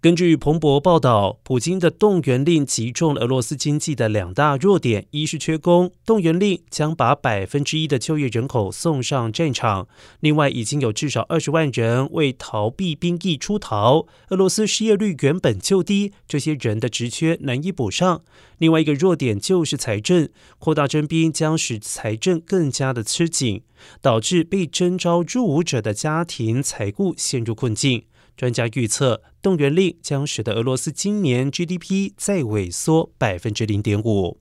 根据彭博报道，普京的动员令击中了俄罗斯经济的两大弱点：一是缺工，动员令将把百分之一的就业人口送上战场；另外，已经有至少二十万人为逃避兵役出逃。俄罗斯失业率原本就低，这些人的职缺难以补上。另外一个弱点就是财政，扩大征兵将使财政更加的吃紧，导致被征召入伍者的家庭财务陷入困境。专家预测，动员令将使得俄罗斯今年 GDP 再萎缩百分之零点五。